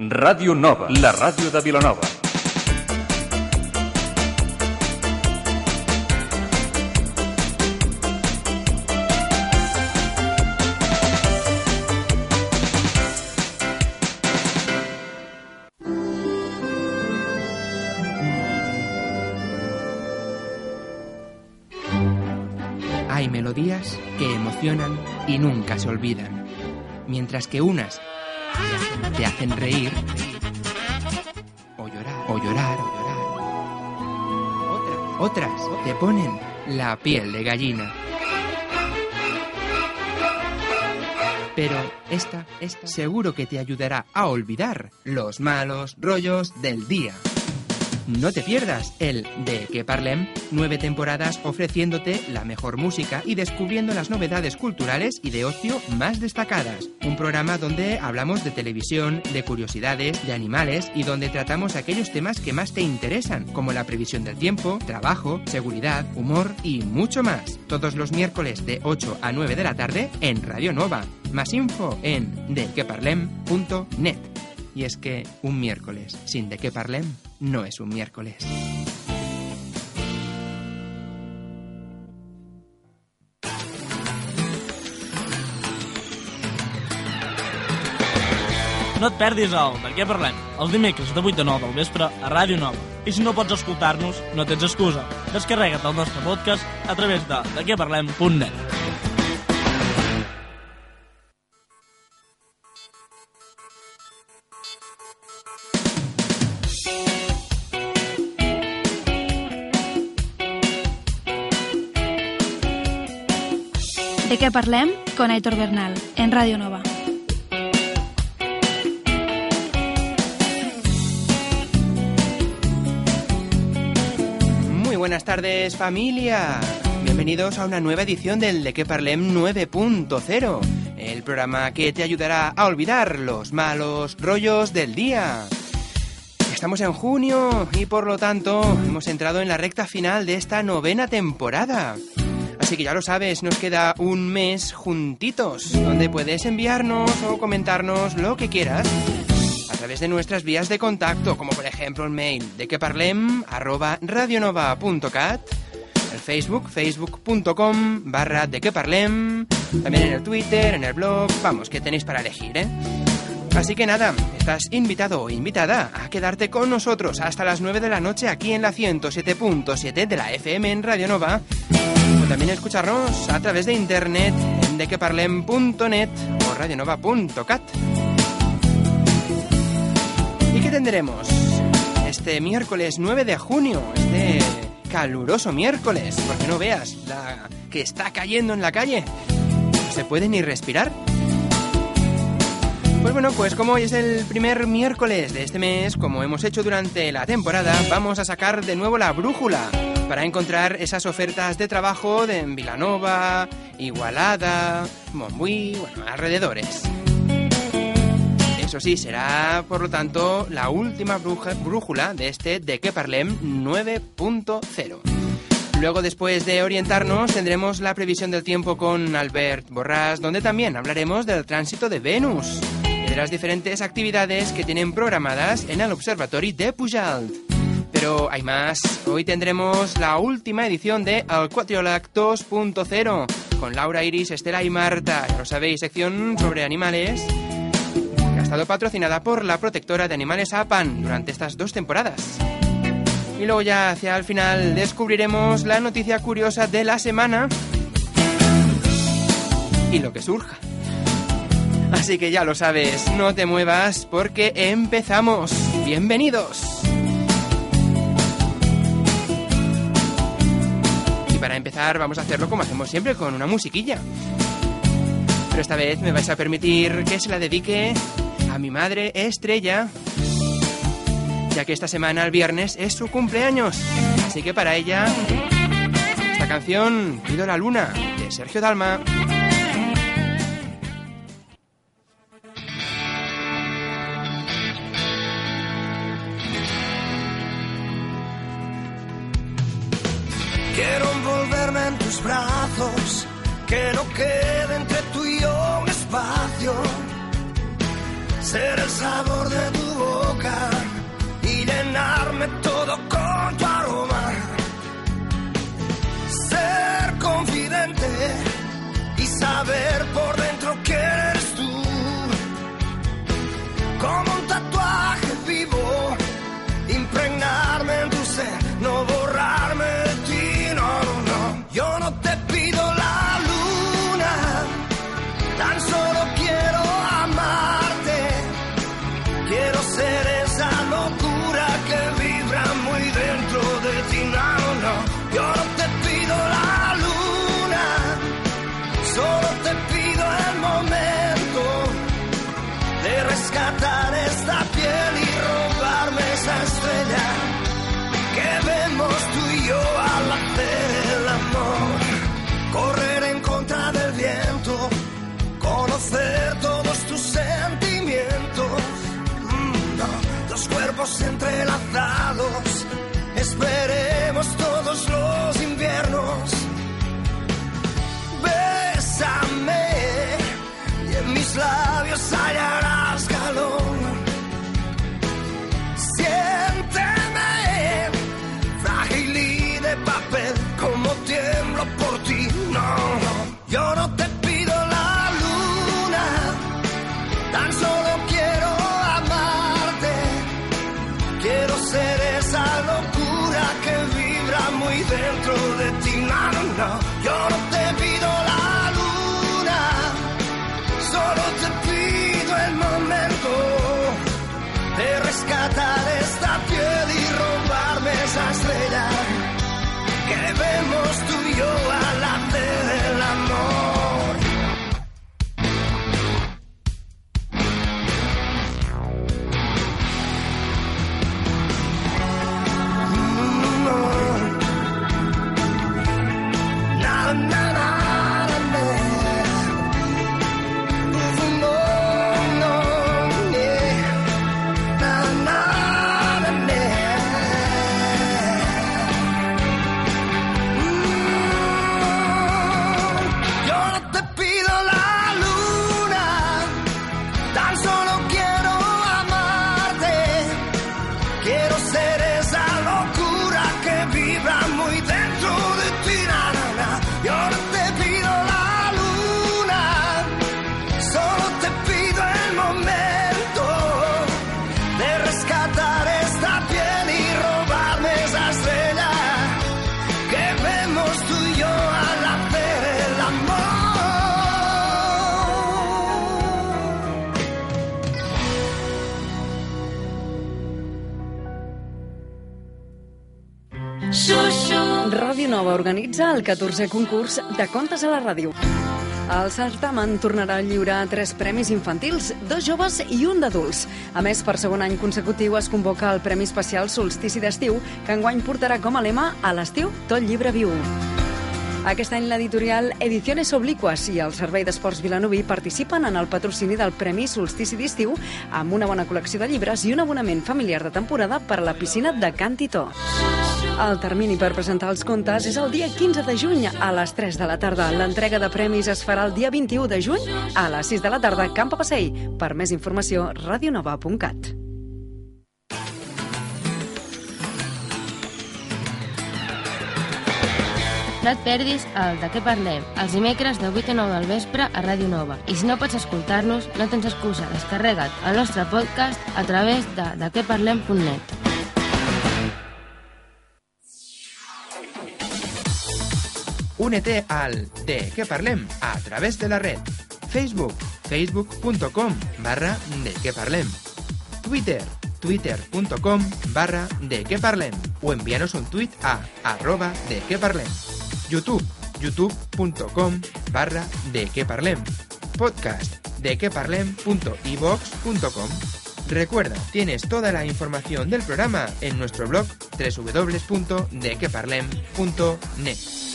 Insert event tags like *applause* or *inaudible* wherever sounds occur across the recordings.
Ràdio Nova, la ràdio de Vilanova. Hay melodías que emocionan y nunca se olvidan, mientras que unas te hacen reír o llorar, o llorar, o llorar. Otras, otras te ponen la piel de gallina. Pero esta, esta seguro que te ayudará a olvidar los malos rollos del día. No te pierdas el De Que Parlem, nueve temporadas ofreciéndote la mejor música y descubriendo las novedades culturales y de ocio más destacadas. Un programa donde hablamos de televisión, de curiosidades, de animales y donde tratamos aquellos temas que más te interesan, como la previsión del tiempo, trabajo, seguridad, humor y mucho más. Todos los miércoles de 8 a 9 de la tarde en Radio Nova. Más info en dequeparlem.net. Y es que un miércoles sin de qué parlem no es un miércoles. No et perdis el De què parlem? Els dimecres de 8 a 9 del vespre a Ràdio Nova. I si no pots escoltar-nos, no tens excusa. Descarrega't el nostre podcast a través de dequeparlem.net. Parlem? Con Aitor Bernal, en Ràdio Nova. Muy buenas tardes familia. Bienvenidos a una nueva edición del De Que Parlem 9.0, el programa que te ayudará a olvidar los malos rollos del día. Estamos en junio y por lo tanto hemos entrado en la recta final de esta novena temporada. Así que ya lo sabes, nos queda un mes juntitos, donde puedes enviarnos o comentarnos lo que quieras a través de nuestras vías de contacto, como por ejemplo el mail de que parlem arroba radionova.cat, el Facebook, facebook.com barra de que parlem, también en el Twitter, en el blog, vamos, que tenéis para elegir, ¿eh? Así que nada, estás invitado o invitada a quedarte con nosotros hasta las 9 de la noche aquí en la 107.7 de la FM en Radio Nova o también escucharnos a través de internet en dequeparlem.net o radionova.cat. ¿Y qué tendremos? Este miércoles 9 de junio, este caluroso miércoles, porque no veas la que está cayendo en la calle. No se puede ni respirar. Pues bueno, pues como hoy es el primer miércoles de este mes, como hemos hecho durante la temporada, vamos a sacar de nuevo la brújula para encontrar esas ofertas de trabajo de Vilanova, Igualada, Montbui, bueno, alrededores. Eso sí, será por lo tanto la última brújula de este De Que Parlem 9.0. Luego, después de orientarnos, tendremos la previsión del tiempo con Albert Borràs, donde también hablaremos del tránsito de Venus de las diferentes actividades que tienen programadas en el Observatori de Pujalt. Pero hay más. Hoy tendremos la última edición de Al Quatriolac 2.0 con Laura Iris, Estela y Marta. Ya lo sabéis, sección sobre animales que ha estado patrocinada por la protectora de animales APAN durante estas dos temporadas. Y luego ya hacia el final descubriremos la noticia curiosa de la semana y lo que surja. *laughs* Así que ya lo sabes, no te muevas porque empezamos. Bienvenidos. Y para empezar vamos a hacerlo como hacemos siempre, con una musiquilla. Pero esta vez me vais a permitir que se la dedique a mi madre Estrella, ya que esta semana, el viernes, es su cumpleaños. Así que para ella, esta canción, Pido la Luna, de Sergio Dalma. Que no quede entre tú y yo un espacio. Ser el sabor Organitza el 14è concurs de contes a la ràdio. El certamen tornarà a lliurar tres premis infantils, dos joves i un d'adults. A més, per segon any consecutiu es convoca el Premi Especial Solstici d'Estiu, que enguany portarà com a lema a l'estiu tot llibre viu. Aquest any l'editorial Ediciones Obliquas i el Servei d'Esports Vilanoví participen en el patrocini del Premi Solstici d'Estiu amb una bona col·lecció de llibres i un abonament familiar de temporada per a la piscina de Can Titó. El termini per presentar els contes és el dia 15 de juny a les 3 de la tarda. L'entrega de premis es farà el dia 21 de juny a les 6 de la tarda a Camp Passei. Per més informació, radionova.cat. No et perdis el De què parlem, els dimecres de 8 a 9 del vespre a Ràdio Nova. I si no pots escoltar-nos, no tens excusa, descarrega't el nostre podcast a través de dequeparlem.net. Únete al De qué parlem a través de la red. Facebook, facebook.com barra de qué parlem. Twitter, twitter.com barra de qué parlem. O envíanos un tweet a arroba de qué parlem. YouTube, youtube.com barra de qué parlem. Podcast, dequeparlem.ivox.com. Recuerda, tienes toda la información del programa en nuestro blog www.dequeparlem.net.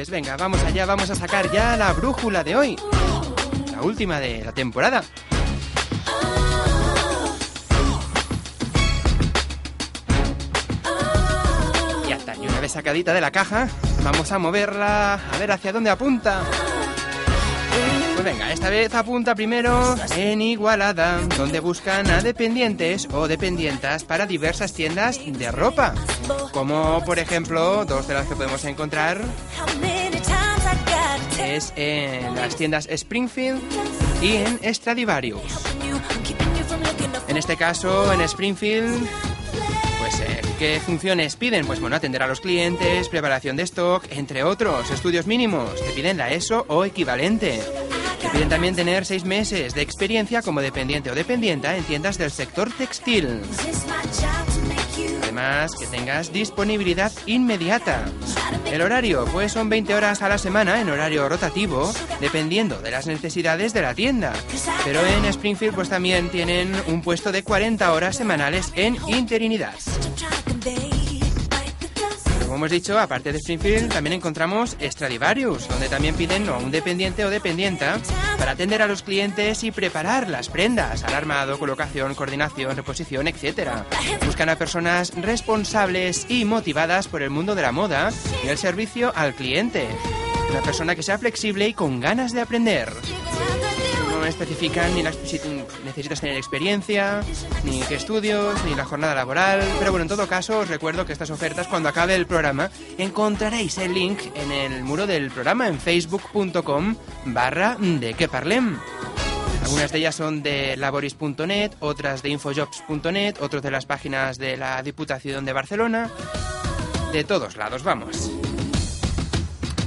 Pues venga, vamos allá, vamos a sacar ya la brújula de hoy. La última de la temporada. Ya está, y una vez sacadita de la caja, vamos a moverla a ver hacia dónde apunta. Pues venga, esta vez apunta primero en Igualada, donde buscan a dependientes o dependientas para diversas tiendas de ropa. Como por ejemplo, dos de las que podemos encontrar es en las tiendas Springfield y en Stradivarius. En este caso, en Springfield, pues ¿qué funciones piden? Pues bueno, atender a los clientes, preparación de stock, entre otros, estudios mínimos. Te piden la ESO o equivalente. Te piden también tener seis meses de experiencia como dependiente o dependienta en tiendas del sector textil. Además, que tengas disponibilidad inmediata. El horario, pues son 20 horas a la semana en horario rotativo, dependiendo de las necesidades de la tienda. Pero en Springfield, pues también tienen un puesto de 40 horas semanales en interinidad. Como hemos dicho, aparte de Springfield, también encontramos Stradivarius, donde también piden a un dependiente o dependienta para atender a los clientes y preparar las prendas, alarmado, colocación, coordinación, reposición, etc. Buscan a personas responsables y motivadas por el mundo de la moda y el servicio al cliente. Una persona que sea flexible y con ganas de aprender. Especifican ni si necesitas tener experiencia, ni qué estudios, ni la jornada laboral. Pero bueno, en todo caso, os recuerdo que estas ofertas, cuando acabe el programa, encontraréis el link en el muro del programa en facebook.com barra de que parlem. Algunas de ellas son de laboris.net, otras de infojobs.net, otros de las páginas de la Diputación de Barcelona. De todos lados, vamos.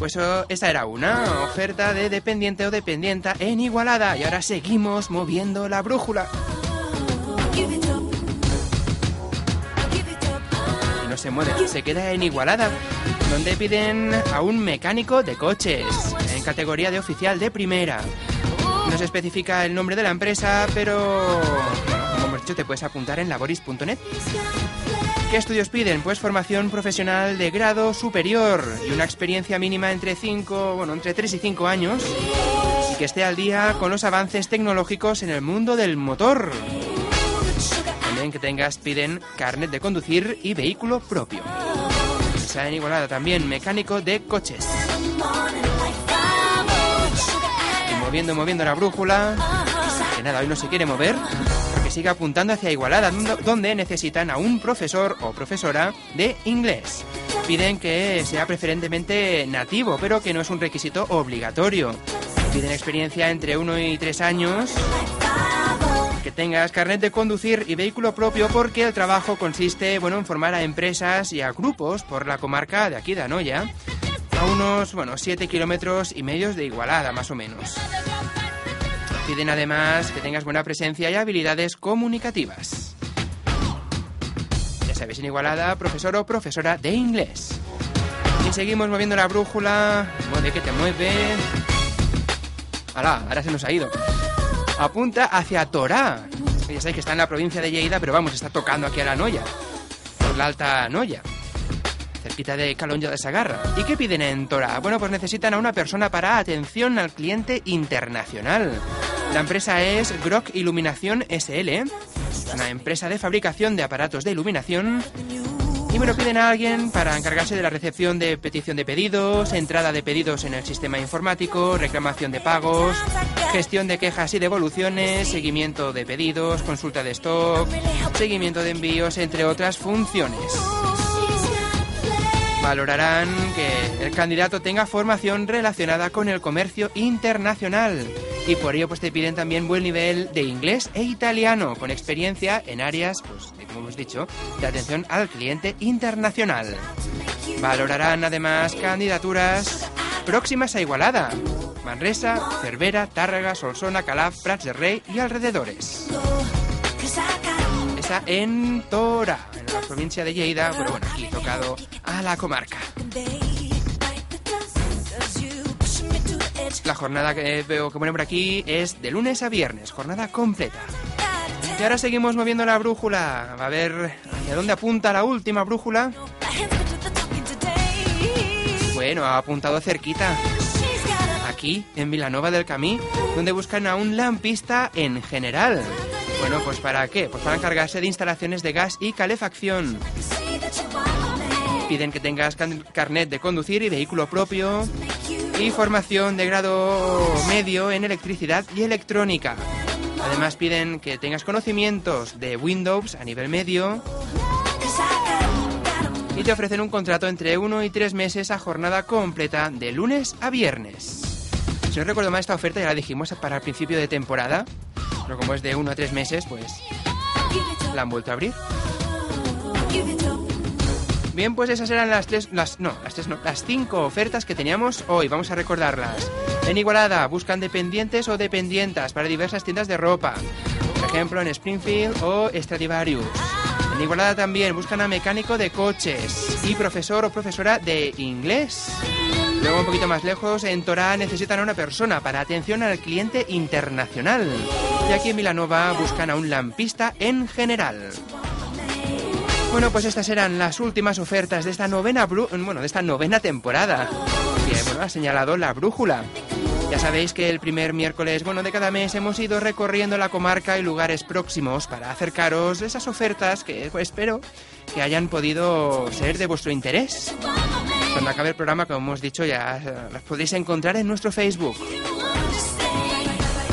Pues oh, esa era una oferta de dependiente o dependienta en Igualada. Y ahora seguimos moviendo la brújula. Y no se mueve, se queda en Igualada, donde piden a un mecánico de coches, en categoría de oficial de primera. No se especifica el nombre de la empresa, pero te puedes apuntar en laboris.net. ¿Qué estudios piden? Pues formación profesional de grado superior y una experiencia mínima entre 5, bueno, entre 3 y 5 años y que esté al día con los avances tecnológicos en el mundo del motor. También que tengas piden carnet de conducir y vehículo propio. Esa en Igualada también mecánico de coches. Y moviendo, moviendo la brújula. Que nada, hoy no se quiere mover siga apuntando hacia Igualada, donde necesitan a un profesor o profesora de inglés. Piden que sea preferentemente nativo, pero que no es un requisito obligatorio. Piden experiencia entre 1 y 3 años. Que tengas carnet de conducir y vehículo propio porque el trabajo consiste bueno, en formar a empresas y a grupos por la comarca de aquí de Anoya, a unos bueno, 7 kilómetros y medios de Igualada más o menos. Piden además que tengas buena presencia y habilidades comunicativas. Ya sabéis, en Igualada, profesor o profesora de inglés. Y seguimos moviendo la brújula. Mueve que te mueve. ¡Hala! Ahora se nos ha ido. Apunta hacia Torá. Ya sabéis que está en la provincia de Lleida, pero vamos, está tocando aquí a la Noya. Por la Alta Noya cerquita de Calonja de Sagarra. ¿Y qué piden en Torá? Bueno, pues necesitan a una persona para atención al cliente internacional. La empresa es Grok Iluminación SL, una empresa de fabricación de aparatos de iluminación. Y bueno, piden a alguien para encargarse de la recepción de petición de pedidos, entrada de pedidos en el sistema informático, reclamación de pagos, gestión de quejas y devoluciones, seguimiento de pedidos, consulta de stock, seguimiento de envíos, entre otras funciones. Valorarán que el candidato tenga formación relacionada con el comercio internacional y por ello pues te piden también buen nivel de inglés e italiano con experiencia en áreas, pues como hemos dicho, de atención al cliente internacional. Valorarán además candidaturas próximas a Igualada. Manresa, Cervera, Tárrega, Solsona, Calaf, Prats de Rey y alrededores. Está en Tora, en la provincia de Lleida, pero bueno, aquí tocado a la comarca. La jornada que veo que pone por aquí es de lunes a viernes, jornada completa. Y ahora seguimos moviendo la brújula. A ver hacia dónde apunta la última brújula. Bueno, ha apuntado cerquita. Aquí, en Vilanova del Camí, donde buscan a un lampista en general. Bueno, pues ¿para qué? Pues para encargarse de instalaciones de gas y calefacción. Piden que tengas carnet de conducir y vehículo propio y formación de grado medio en electricidad y electrónica. Además piden que tengas conocimientos de Windows a nivel medio y te ofrecen un contrato entre uno y tres meses a jornada completa de lunes a viernes. Si no recuerdo mal, esta oferta ya la dijimos para el principio de temporada, pero como es de uno a tres meses, pues la han vuelto a abrir. Bien, pues esas eran las tres, las, no, las tres no, las cinco ofertas que teníamos hoy. Vamos a recordarlas. En Igualada buscan dependientes o dependientas para diversas tiendas de ropa. Por ejemplo, en Springfield o Stradivarius. En Igualada también buscan a mecánico de coches y profesor o profesora de inglés. Luego un poquito más lejos, en Torá necesitan a una persona para atención al cliente internacional. Y aquí en Milanova buscan a un lampista en general. Bueno, pues estas eran las últimas ofertas de esta novena bueno, de esta novena temporada. Que ha señalado la brújula. Ya sabéis que el primer miércoles, bueno, de cada mes hemos ido recorriendo la comarca y lugares próximos para acercaros esas ofertas que pues, espero que hayan podido ser de vuestro interés. Cuando acabe el programa, como hemos dicho, ya eh, las podéis encontrar en nuestro Facebook.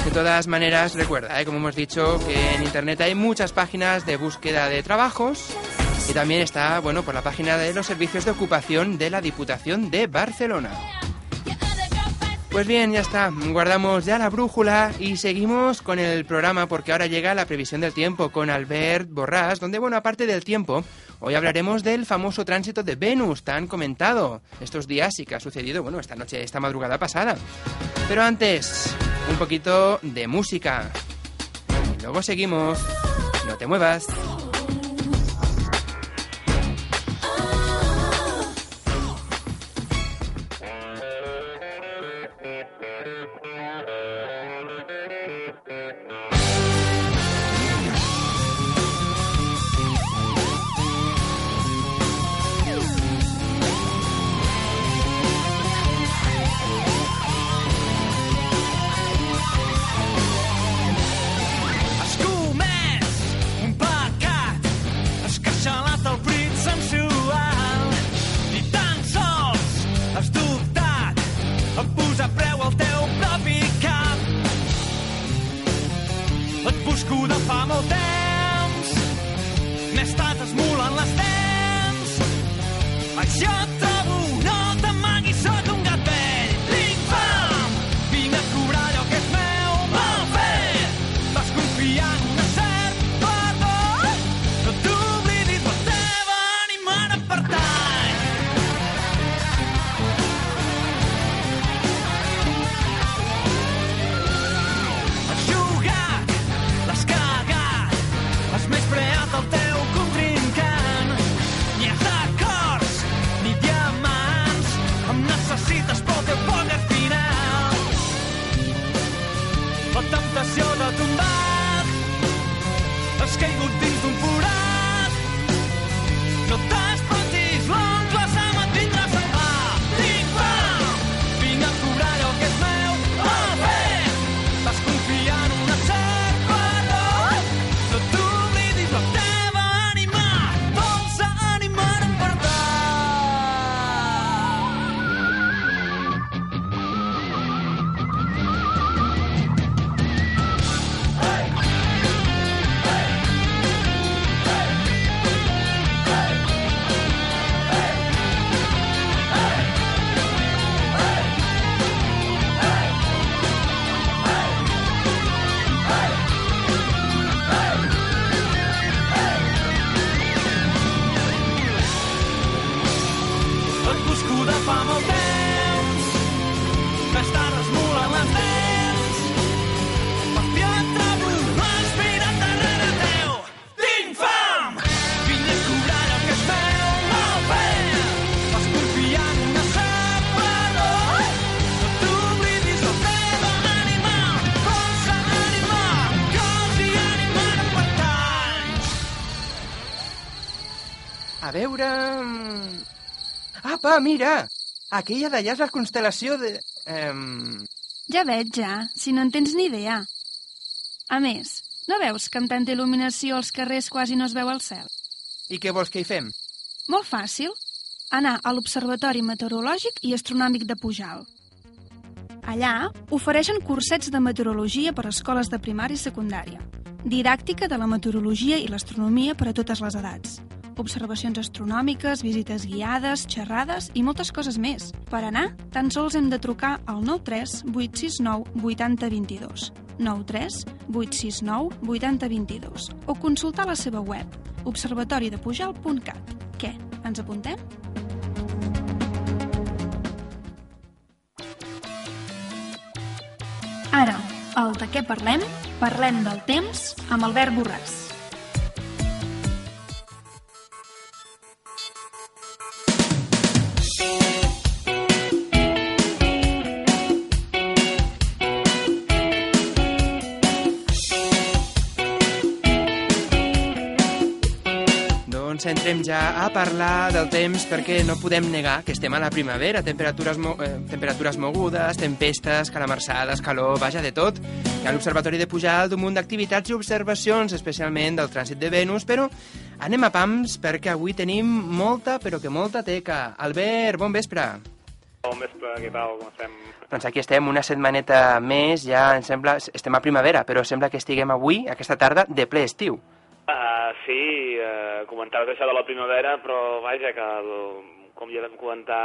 De todas maneras, recuerda, eh, como hemos dicho, que en internet hay muchas páginas de búsqueda de trabajos y también está, bueno, por la página de los servicios de ocupación de la Diputación de Barcelona. Pues bien, ya está, guardamos ya la brújula y seguimos con el programa porque ahora llega la previsión del tiempo con Albert Borrás, donde, bueno, aparte del tiempo, hoy hablaremos del famoso tránsito de Venus, tan comentado estos días y que ha sucedido, bueno, esta noche, esta madrugada pasada. Pero antes, un poquito de música. Y luego seguimos. No te muevas. Mira! Aquella d'allà és la constel·lació de... Ehm... Ja veig, ja, si no en tens ni idea. A més, no veus que amb tanta il·luminació als carrers quasi no es veu el cel? I què vols que hi fem? Molt fàcil. Anar a l'Observatori Meteorològic i Astronòmic de Pujal. Allà ofereixen cursets de meteorologia per a escoles de primària i secundària, didàctica de la meteorologia i l'astronomia per a totes les edats, observacions astronòmiques, visites guiades, xerrades i moltes coses més. Per anar, tan sols hem de trucar al 93 869 8022, 93 869 8022 o consultar la seva web observatoridepujal.cat. Què, ens apuntem? Ara, el de què parlem? Parlem del temps amb Albert Borràs. Doncs entrem ja a parlar del temps perquè no podem negar que estem a la primavera, temperatures, mo eh, temperatures mogudes, tempestes, calamarsades, calor, vaja, de tot. Hi ha l'Observatori de Pujal d'un munt d'activitats i observacions, especialment del trànsit de Venus, però anem a pams perquè avui tenim molta, però que molta teca. Albert, bon vespre. Bon vespre, què tal? Com estem? Doncs aquí estem, una setmaneta més, ja em sembla... Estem a primavera, però sembla que estiguem avui, aquesta tarda, de ple estiu. Uh, sí, uh, comentaves això de la primavera, però vaja, que el, com ja vam comentar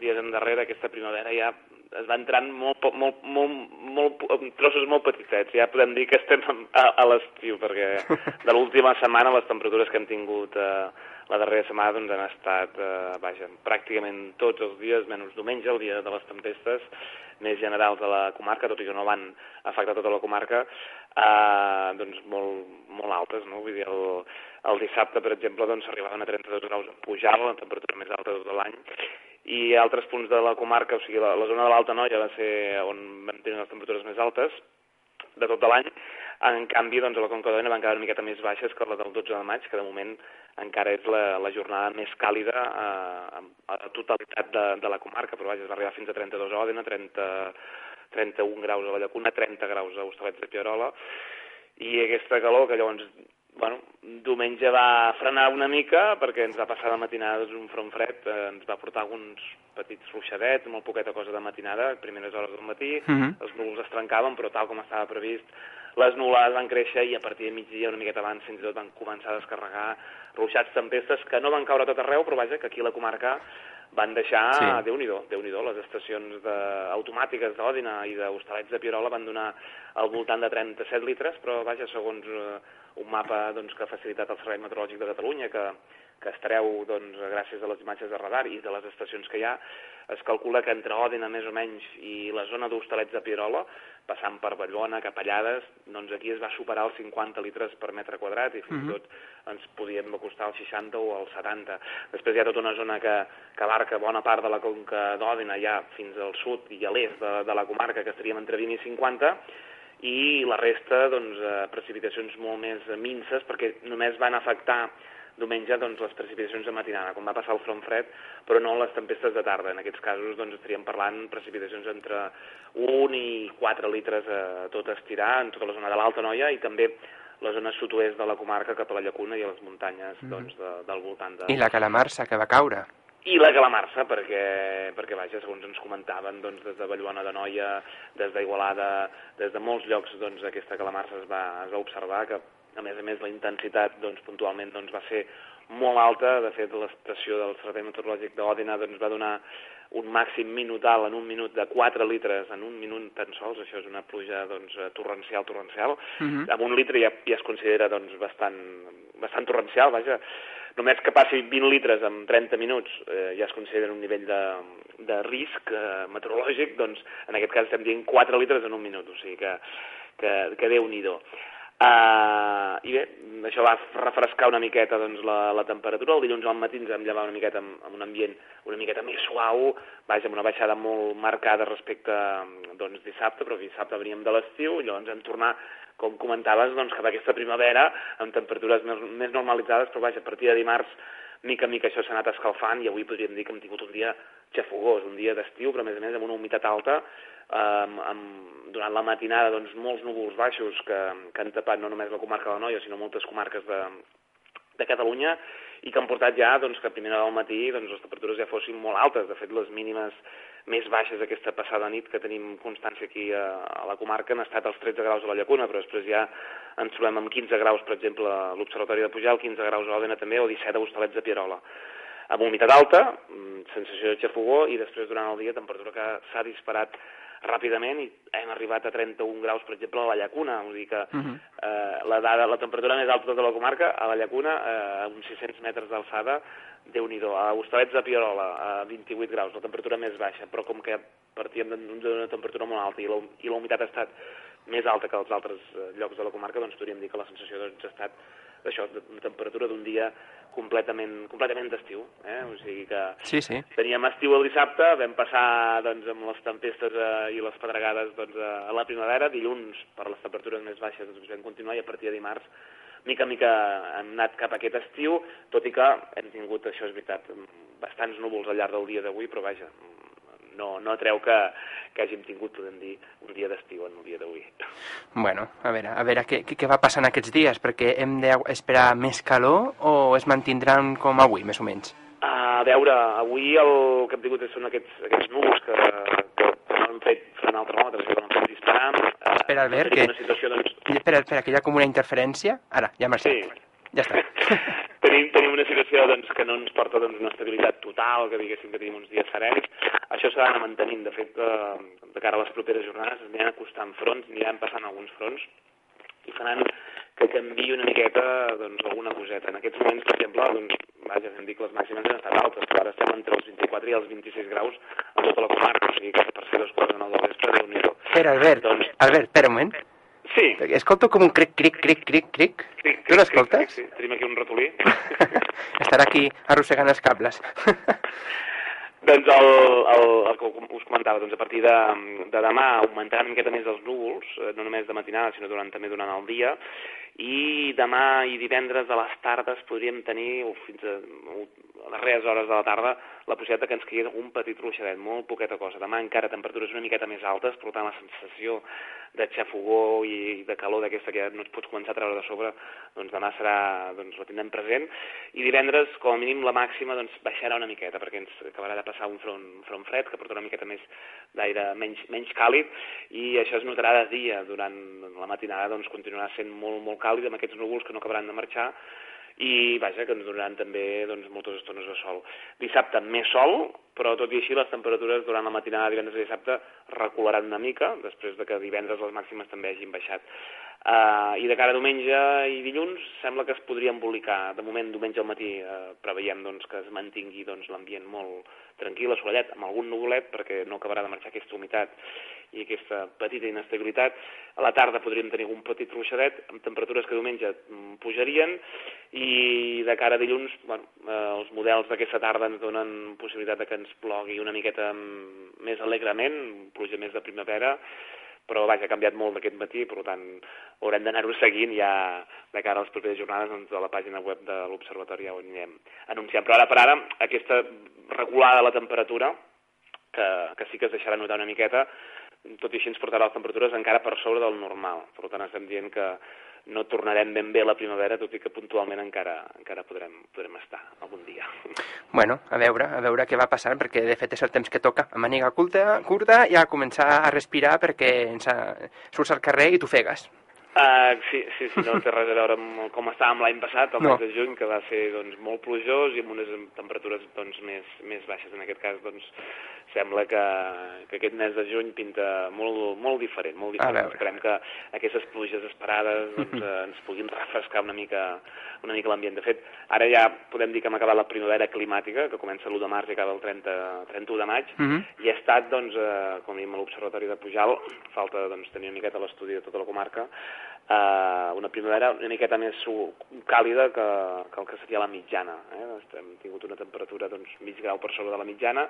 dies endarrere, aquesta primavera ja es va entrant molt, molt, molt, molt, amb trossos molt petitets. Ja podem dir que estem a, a l'estiu, perquè *laughs* de l'última setmana les temperatures que hem tingut eh, la darrera setmana doncs, han estat, eh, vaja, pràcticament tots els dies, menys diumenge, el dia de les tempestes més generals de la comarca, tot i que no van afectar tota la comarca, eh, doncs molt, molt altes, no? Vull dir, el, el dissabte, per exemple, doncs s'arribaven a 32 graus Pujal, la temperatura més alta de tot l'any, i altres punts de la comarca, o sigui, la, la zona de l'Alta Noia va ser on vam tenir les temperatures més altes de tot l'any. En canvi, doncs, a la Conca d'Òdena van quedar una miqueta més baixes que la del 12 de maig, que de moment encara és la, la jornada més càlida a, a, a la totalitat de, de la comarca, però vaja, es va arribar fins a 32 a Òdena, 30, 31 graus a la Llacuna, 30 graus a Hostalets de Pierola, i aquesta calor que llavors bueno, diumenge va frenar una mica perquè ens va passar de matinada doncs, un front fred, eh, ens va portar alguns petits ruixadets, molt poqueta cosa de matinada, primeres hores del matí, Mhm. els núvols es trencaven, però tal com estava previst, les nuvolades van créixer i a partir de migdia, una miqueta abans, fins i tot van començar a descarregar ruixats tempestes que no van caure a tot arreu, però vaja, que aquí a la comarca van deixar, Sí. déu nhi déu les estacions de, automàtiques d'Òdina i d'Hostalets de Pierola van donar al voltant de 37 litres, però vaja, segons eh, un mapa doncs, que ha facilitat el Servei Meteorològic de Catalunya, que, que es treu doncs, gràcies a les imatges de radar i de les estacions que hi ha, es calcula que entre Òdina més o menys i la zona d'Hostalets de Pierola, passant per Ballona, Capellades, doncs aquí es va superar els 50 litres per metre quadrat i fins i Mhm. tot ens podíem acostar als 60 o als 70. Després hi ha tota una zona que, que abarca bona part de la conca d'Òdina, ja fins al sud i a l'est de, de la comarca, que estaríem entre 20 i 50, i la resta, doncs, eh, precipitacions molt més minces, perquè només van afectar diumenge doncs, les precipitacions de matinada, quan va passar el front fred, però no les tempestes de tarda. En aquests casos doncs, estaríem parlant precipitacions entre 1 i 4 litres a tot estirar, en tota la zona de l'Alta Noia i també la zona sud-oest de la comarca cap a la Llacuna i a les muntanyes doncs, de, del voltant de... I la calamarsa que va caure. I la calamarsa, perquè, perquè vaja, segons ens comentaven, doncs, des de Vallbona de Noia, des d'Igualada, des de molts llocs, doncs, aquesta calamarsa es va, es va observar que, a més a més, la intensitat, doncs, puntualment, doncs, va ser molt alta. De fet, l'estació del Servei Meteorològic d'Òdena doncs, va donar un màxim minutal en un minut de 4 litres en un minut tan sols, això és una pluja doncs, torrencial, torrencial. Mhm. Amb un litre ja, ja es considera doncs, bastant, bastant torrencial, vaja. Només que passi 20 litres en 30 minuts eh, ja es considera un nivell de, de risc eh, meteorològic, doncs en aquest cas estem dient 4 litres en un minut, o sigui que, que, que Déu-n'hi-do. Uh, I bé, això va refrescar una miqueta doncs, la, la temperatura. El dilluns al matí ens vam llevar una miqueta amb, amb un ambient una miqueta més suau, vaja, amb una baixada molt marcada respecte doncs, dissabte, però dissabte veníem de l'estiu llavors vam tornar, com comentaves, doncs, cap a aquesta primavera amb temperatures més, més normalitzades, però vaja, a partir de dimarts mica en mica això s'ha anat escalfant i avui podríem dir que hem tingut un dia xafogós, un dia d'estiu, però a més a més amb una humitat alta, amb, amb, durant la matinada doncs, molts núvols baixos que, que han tapat no només la comarca de la Noia, sinó moltes comarques de, de Catalunya i que han portat ja doncs, que a primera del matí doncs, les temperatures ja fossin molt altes. De fet, les mínimes més baixes aquesta passada nit que tenim constància aquí a, a la comarca han estat els 13 graus a la Llacuna, però després ja ens trobem amb 15 graus, per exemple, a l'Observatori de Pujal, 15 graus a Òdena també, o 17 a Hostalets de Pierola. Amb humitat alta, mm, sensació de xafogó, i després durant el dia temperatura que s'ha disparat ràpidament i hem arribat a 31 graus, per exemple, a la Llacuna. Vull dir que uh -huh. eh, la, dada, la temperatura més alta de tota la comarca, a la Llacuna, eh, a uns 600 metres d'alçada, déu nhi A Hostalets de Pierola, a 28 graus, la temperatura més baixa, però com que partíem d'una temperatura molt alta i la, i la humitat ha estat més alta que als altres eh, llocs de la comarca, doncs podríem dir que la sensació doncs, ha estat això, de temperatura d'un dia completament, completament d'estiu. Eh? O sigui que sí, sí. teníem estiu el dissabte, vam passar doncs, amb les tempestes eh, i les pedregades doncs, a la primavera, dilluns per les temperatures més baixes doncs, vam continuar i a partir de dimarts mica en mica hem anat cap a aquest estiu, tot i que hem tingut, això és veritat, bastants núvols al llarg del dia d'avui, però vaja, no, no treu que, que hàgim tingut, podem dir, un dia d'estiu en el dia d'avui. Bueno, a veure, a veure què, què va passant aquests dies, perquè hem d'esperar més calor o es mantindran com avui, més o menys? A veure, avui el que hem tingut són aquests, aquests núvols que, que, no han fet frenar el termòmetre, que no han fet disparar. Espera, Albert, que... Una situació, doncs... Espera, espera, que hi ha com una interferència. Ara, ja marxat. Sí. Ja està. *laughs* *laughs* tenim, tenim una situació doncs, que no ens porta doncs, una estabilitat total, que diguéssim que tenim uns dies serens. Això s'ha d'anar mantenint. De fet, eh, de cara a les properes jornades aniran acostant fronts, aniran passant alguns fronts i faran que canvi una miqueta doncs, alguna coseta. En aquests moments, per exemple, doncs, vaja, hem dit que les màximes han estat altes, però ara estem entre els 24 i els 26 graus a tota la comarca, o sigui que per ser dos quarts de nou del vespre, déu nhi Espera, Albert, doncs... Albert, espera un moment. Sí. Escolto com un cric, cric, cric, cric, cric. cric tu l'escoltes? Sí, sí, tenim aquí un ratolí. *laughs* Estarà aquí arrossegant els cables. *laughs* doncs el, el, el que us comentava, doncs a partir de, de demà augmentaran una miqueta més els núvols, eh, no només de matinada, sinó durant, també durant el dia, i demà i divendres a les tardes podríem tenir, o fins a, a les rees hores de la tarda, la possibilitat que ens caigui un petit ruixadet, molt poqueta cosa. Demà encara temperatures una miqueta més altes, per tant la sensació de xafogó i de calor d'aquesta que no et pots començar a treure de sobre, doncs demà serà, doncs la tindrem present. I divendres, com a mínim, la màxima doncs, baixarà una miqueta, perquè ens acabarà de passar un front, un front fred que porta una miqueta més d'aire menys, menys càlid, i això es notarà de dia. Durant la matinada doncs, continuarà sent molt, molt càlid amb aquests núvols que no acabaran de marxar i vaja, que ens donaran també doncs, moltes estones de sol. Dissabte més sol, però tot i així les temperatures durant la matinada de divendres i dissabte recularan una mica, després de que divendres les màximes també hagin baixat. Uh, I de cara a diumenge i dilluns sembla que es podria embolicar. De moment, diumenge al matí uh, preveiem doncs, que es mantingui doncs, l'ambient molt tranquil, assolellat, amb algun nuvolet, perquè no acabarà de marxar aquesta humitat i aquesta petita inestabilitat. A la tarda podríem tenir un petit ruixadet amb temperatures que diumenge mm, pujarien i de cara a dilluns bueno, eh, els models d'aquesta tarda ens donen possibilitat de que ens plogui una miqueta més alegrement, pluja més de primavera, però vaja, ha canviat molt d'aquest matí, per tant haurem d'anar-ho seguint ja de cara a les properes jornades doncs, a la pàgina web de l'Observatori ja ho anirem anunciant. Però ara per ara, aquesta regulada de la temperatura, que, que sí que es deixarà notar una miqueta, tot i així ens portarà les temperatures encara per sobre del normal. Per tant, estem dient que no tornarem ben bé a la primavera, tot i que puntualment encara, encara podrem, podrem estar algun dia. Bueno, a veure, a veure què va passant, perquè de fet és el temps que toca. A maniga curta, curta i a començar a respirar perquè ens surts al carrer i t'ofegues. Uh, sí, sí, sí, no té res a veure amb com estàvem l'any passat, el no. mes de juny, que va ser doncs, molt plujós i amb unes temperatures doncs, més, més baixes. En aquest cas, doncs, sembla que, que aquest mes de juny pinta molt, molt diferent, molt diferent. Esperem que aquestes pluges esperades doncs, eh, *laughs* ens puguin refrescar una mica, una mica l'ambient. De fet, ara ja podem dir que hem acabat la primavera climàtica, que comença l'1 de març i acaba el 30, 31 de maig, uh -huh. i ha estat, doncs, eh, com diem a l'Observatori de Pujal, falta doncs, tenir una miqueta l'estudi de tota la comarca, eh, una primavera una miqueta més càlida que, que el que seria la mitjana. Eh? Hem tingut una temperatura doncs, mig grau per sobre de la mitjana,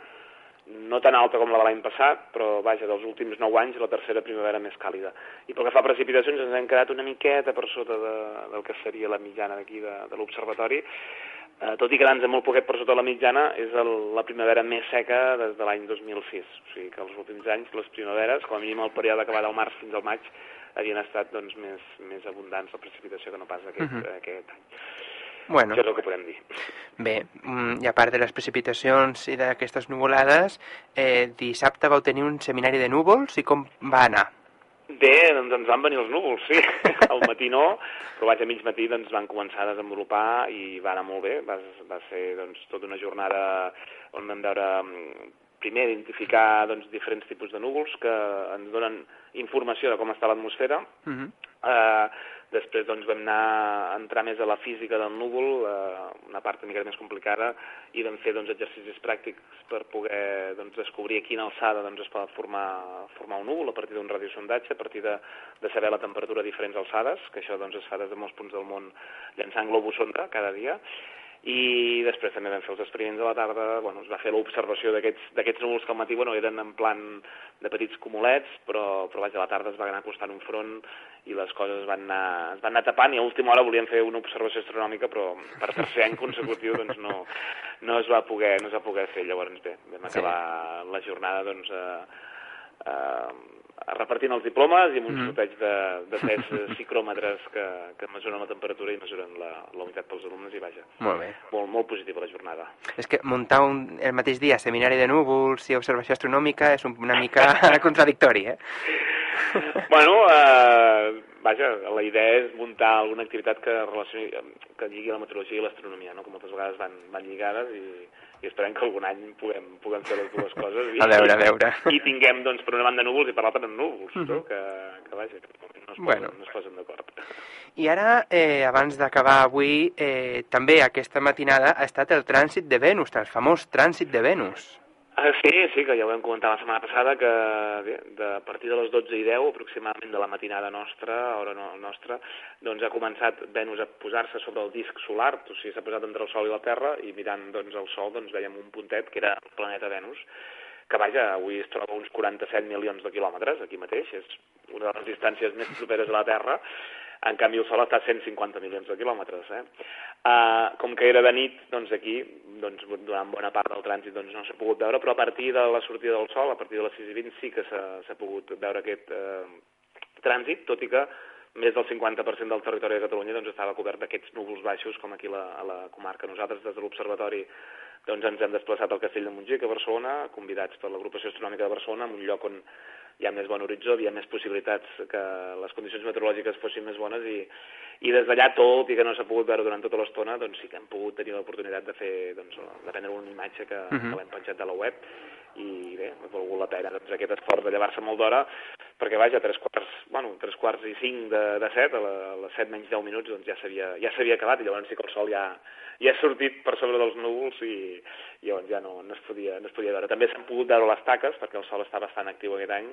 no tan alta com la de l'any passat, però vaja, dels últims 9 anys la tercera primavera més càlida. I pel que fa a precipitacions ens hem quedat una miqueta per sota de, del que seria la mitjana d'aquí de, de l'observatori, eh, tot i quedant-nos molt poquet per sota la mitjana, és el, la primavera més seca des de l'any 2006. O sigui que els últims anys les primaveres, com a mínim el període que va del març fins al maig, havien estat doncs, més, més abundants la precipitació que no pas aquest, uh Mhm. -huh. aquest any. Bueno, Això és el que podem dir. bé, mm, i a part de les precipitacions i d'aquestes nuvolades, eh, dissabte vau tenir un seminari de núvols i com va anar? Bé, doncs ens van venir els núvols, sí. *laughs* Al matí no, però vaig a mig matí doncs, van començar a desenvolupar i va anar molt bé. Va, va ser doncs, tota una jornada on vam veure mm, primer identificar doncs, diferents tipus de núvols que ens donen informació de com està l'atmosfera. Mm -hmm. Eh, després doncs, vam anar a entrar més a la física del núvol, eh, una part una mica més complicada, i vam fer doncs, exercicis pràctics per poder doncs, descobrir a quina alçada doncs, es pot formar, formar un núvol a partir d'un radiosondatge, a partir de, de saber la temperatura a diferents alçades, que això doncs, es fa des de molts punts del món llançant globus sonda cada dia, i després també vam fer els experiments a la tarda, bueno, es va fer l'observació d'aquests núvols que al matí bueno, eren en plan de petits cumulets, però, però vaja, a la tarda es va anar acostant un front i les coses es van anar, es van anar tapant i a última hora volíem fer una observació astronòmica, però per tercer any consecutiu doncs no, no es va poder, no es va poder fer. Llavors bé, vam Sí. acabar la jornada doncs, eh, eh, repartint els diplomes i amb un Mhm. sorteig de, de tres psicròmetres *laughs* que, que mesuren la temperatura i mesuren la, la unitat pels alumnes i vaja, Molt bé. molt, molt positiva la jornada. És que muntar un, el mateix dia seminari de núvols i observació astronòmica és un, una mica *laughs* contradictori, eh? bueno, eh, vaja, la idea és muntar alguna activitat que relacioni, que lligui la meteorologia i l'astronomia, no? que moltes vegades van, van lligades i, i esperem que algun any puguem, puguem fer les dues coses i, A veure, a veure. i tinguem doncs, per una banda núvols i per l'altra núvols, no? Mhm. que, que vaja, que no es posen, Bueno. no es posen d'acord. I ara, eh, abans d'acabar avui, eh, també aquesta matinada ha estat el trànsit de Venus, el famós trànsit de Venus. Ah, sí, sí, que ja ho vam comentar la setmana passada, que bé, de, a partir de les 12 i 10, aproximadament de la matinada nostra, hora no, nostra, doncs ha començat Venus a posar-se sobre el disc solar, o sigui, s'ha posat entre el Sol i la Terra, i mirant doncs, el Sol doncs, veiem un puntet que era el planeta Venus, que vaja, avui es troba a uns 47 milions de quilòmetres, aquí mateix, és una de les distàncies més properes a la Terra, en canvi el Sol està a 150 milions de quilòmetres. Eh? Uh, com que era de nit, doncs aquí, doncs, durant bona part del trànsit doncs, no s'ha pogut veure, però a partir de la sortida del Sol, a partir de les 6 i 20, sí que s'ha pogut veure aquest eh, trànsit, tot i que més del 50% del territori de Catalunya doncs, estava cobert d'aquests núvols baixos, com aquí la, a la comarca. Nosaltres, des de l'Observatori, doncs, ens hem desplaçat al Castell de Montjuïc, a Barcelona, convidats per l'Agrupació Astronòmica de Barcelona, en un lloc on hi ha més bon horitzó, hi ha més possibilitats que les condicions meteorològiques fossin més bones i, i des d'allà, tot i que no s'ha pogut veure durant tota l'estona, doncs sí que hem pogut tenir l'oportunitat de fer, doncs, de prendre una imatge que, Mhm. que l'hem penjat de la web i bé, ha valgut la pena doncs, aquest esforç de llevar-se molt d'hora perquè vaja, tres quarts, bueno, tres quarts i cinc de, de set, a, la, a les set menys deu minuts doncs ja s'havia ja acabat i llavors sí que el sol ja, ja ha sortit per sobre dels núvols i, i llavors ja no, no, es podia, no es podia veure. També s'han pogut veure les taques perquè el sol està bastant actiu aquest any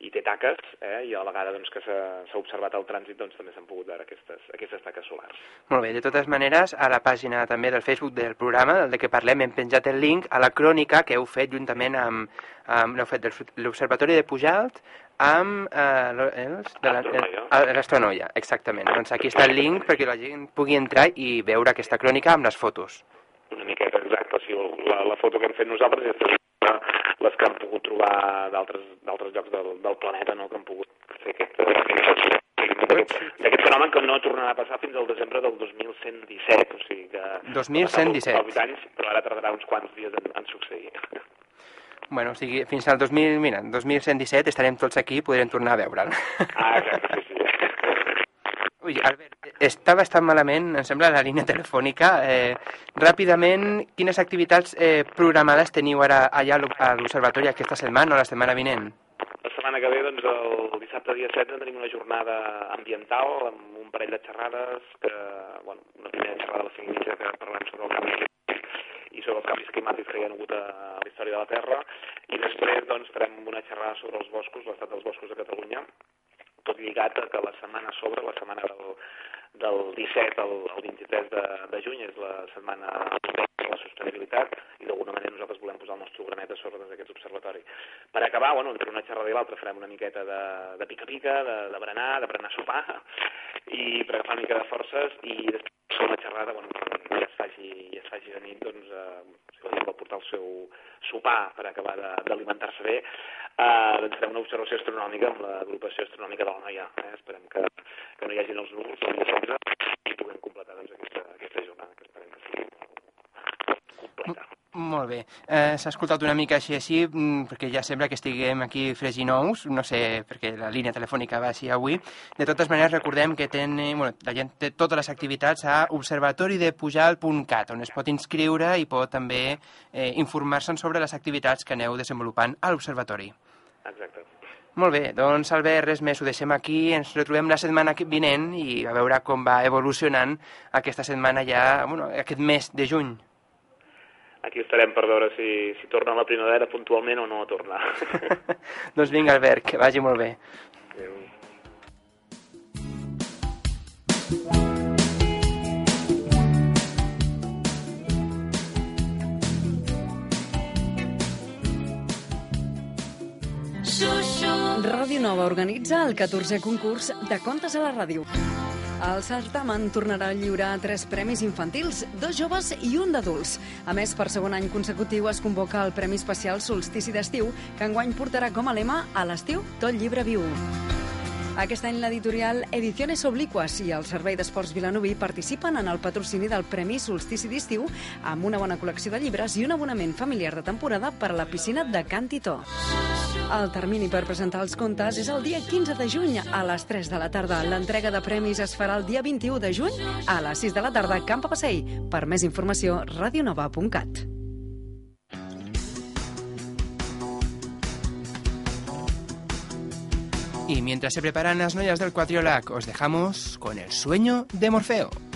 i té taques, eh? i a la vegada doncs, que s'ha observat el trànsit doncs, també s'han pogut veure aquestes, aquestes taques solars. Molt bé, de totes maneres, a la pàgina també del Facebook del programa, del de què parlem, hem penjat el link a la crònica que heu fet juntament amb, amb l'heu fet de l'Observatori de Pujalt amb eh, el- l'Astronoia, exactament. Doncs aquí està el link perquè la gent pugui entrar i veure aquesta crònica amb les fotos. una miqueta exacta, o sigui, la, la foto que hem fet nosaltres és les que han pogut trobar d'altres llocs del, del planeta, no?, que han pogut fer aquest, aquest, d'aquest fenomen que no tornarà a passar fins al desembre del 2117, o sigui que... 2117. Fa 8 anys, però ara tardarà uns quants dies en, en succeir. Bueno, o sigui, fins al 2000, mira, 2117 estarem tots aquí i podrem tornar a veure'l. Ah, exacte, sí, sí. Ui, Albert, està bastant malament, em sembla, la línia telefònica. Eh, ràpidament, quines activitats eh, programades teniu ara allà a l'o- a l'Observatori aquesta setmana o la setmana vinent? La setmana que ve, doncs, el dissabte dia 16 tenim una jornada ambiental amb un parell de xerrades, que, bueno, una primera xerrada a les 5 i mitja que parlem sobre el canvi i sobre els canvis climàtics que hi ha hagut a la història de la Terra, i després doncs, farem una xerrada sobre els boscos, l'estat dels boscos de Catalunya, tot lligat a que la setmana sobre, la setmana del, del 17 al, al 23 de, de juny, és la setmana de la sostenibilitat, i d'alguna manera nosaltres volem posar el nostre granet a sobre d'aquest observatori. Per acabar, bueno, entre una xerrada i l'altra farem una miqueta de, de pica-pica, de, de berenar, de berenar sopar, i per agafar una mica de forces, i després sobre la xerrada, bueno, quan ja es faci, ja es faci de nit, doncs, eh, si vol portar el seu sopar per acabar d'alimentar-se bé, eh, doncs farem una observació astronòmica amb l'agrupació astronòmica de la Noia. Eh? Esperem que, que no hi hagin els núvols, el dia 16, Molt bé. Eh, S'ha escoltat una mica així així, mm, perquè ja sembla que estiguem aquí freds i nous, no sé, perquè la línia telefònica va així avui. De totes maneres, recordem que ten, eh, bueno, la gent té totes les activitats a observatoridepujal.cat, on es pot inscriure i pot també eh, informar-se'n sobre les activitats que aneu desenvolupant a l'observatori. Exacte. Molt bé, doncs Albert, res més, ho deixem aquí, ens retrobem la setmana que- vinent i a veure com va evolucionant aquesta setmana ja, bueno, aquest mes de juny. Aquí estarem per veure si, si torna la primavera puntualment o no a tornar. *laughs* doncs vinga, Albert, que vagi molt bé. Adéu. Ràdio Nova organitza el 14è concurs de contes a la ràdio. El certamen tornarà a lliurar tres premis infantils, dos joves i un d'adults. A més, per segon any consecutiu es convoca el Premi Especial Solstici d'Estiu, que enguany portarà com a lema a l'estiu tot llibre viu. Aquest any l'editorial Ediciones Obliquas i el Servei d'Esports Vilanoví participen en el patrocini del Premi Solstici d'Estiu amb una bona col·lecció de llibres i un abonament familiar de temporada per a la piscina de Can Titó. El termini per presentar els contes és el dia 15 de juny a les 3 de la tarda. L'entrega de premis es farà el dia 21 de juny a les 6 de la tarda a Camp a Passei. Per més informació, radionova.cat. Y mientras se preparan las noyas del cuatriolac, os dejamos con el sueño de Morfeo.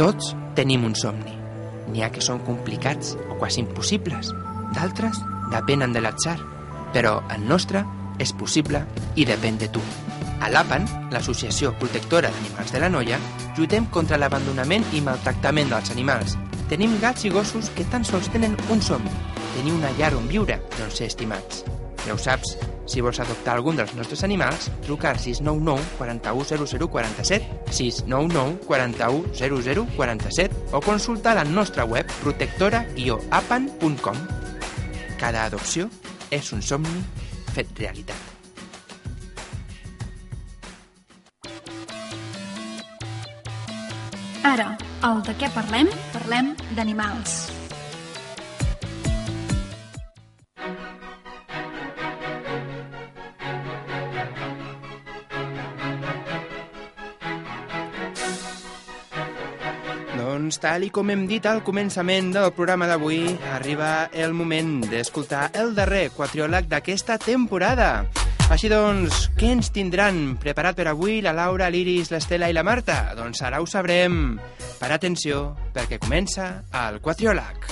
Tots tenim un somni. N'hi ha que són complicats o quasi impossibles. D'altres depenen de l'atzar. Però el nostre és possible i depèn de tu. A l'APAN, l'Associació Protectora d'Animals de la Noia, lluitem contra l'abandonament i maltractament dels animals. Tenim gats i gossos que tan sols tenen un somni, tenir una llar on viure on ser estimats. Ja ho saps, si vols adoptar algun dels nostres animals, truca al 699 41 0047, 699 41 0047 o consulta la nostra web protectora-apan.com. Cada adopció és un somni fet realitat. Ara, el de què parlem? Parlem d'animals. Doncs tal i com hem dit al començament del programa d'avui, arriba el moment d'escoltar el darrer quatriòleg d'aquesta temporada. Així doncs, què ens tindran preparat per avui la Laura, l'Iris, l'Estela i la Marta? Doncs ara ho sabrem. Per atenció, perquè comença el quatriòleg.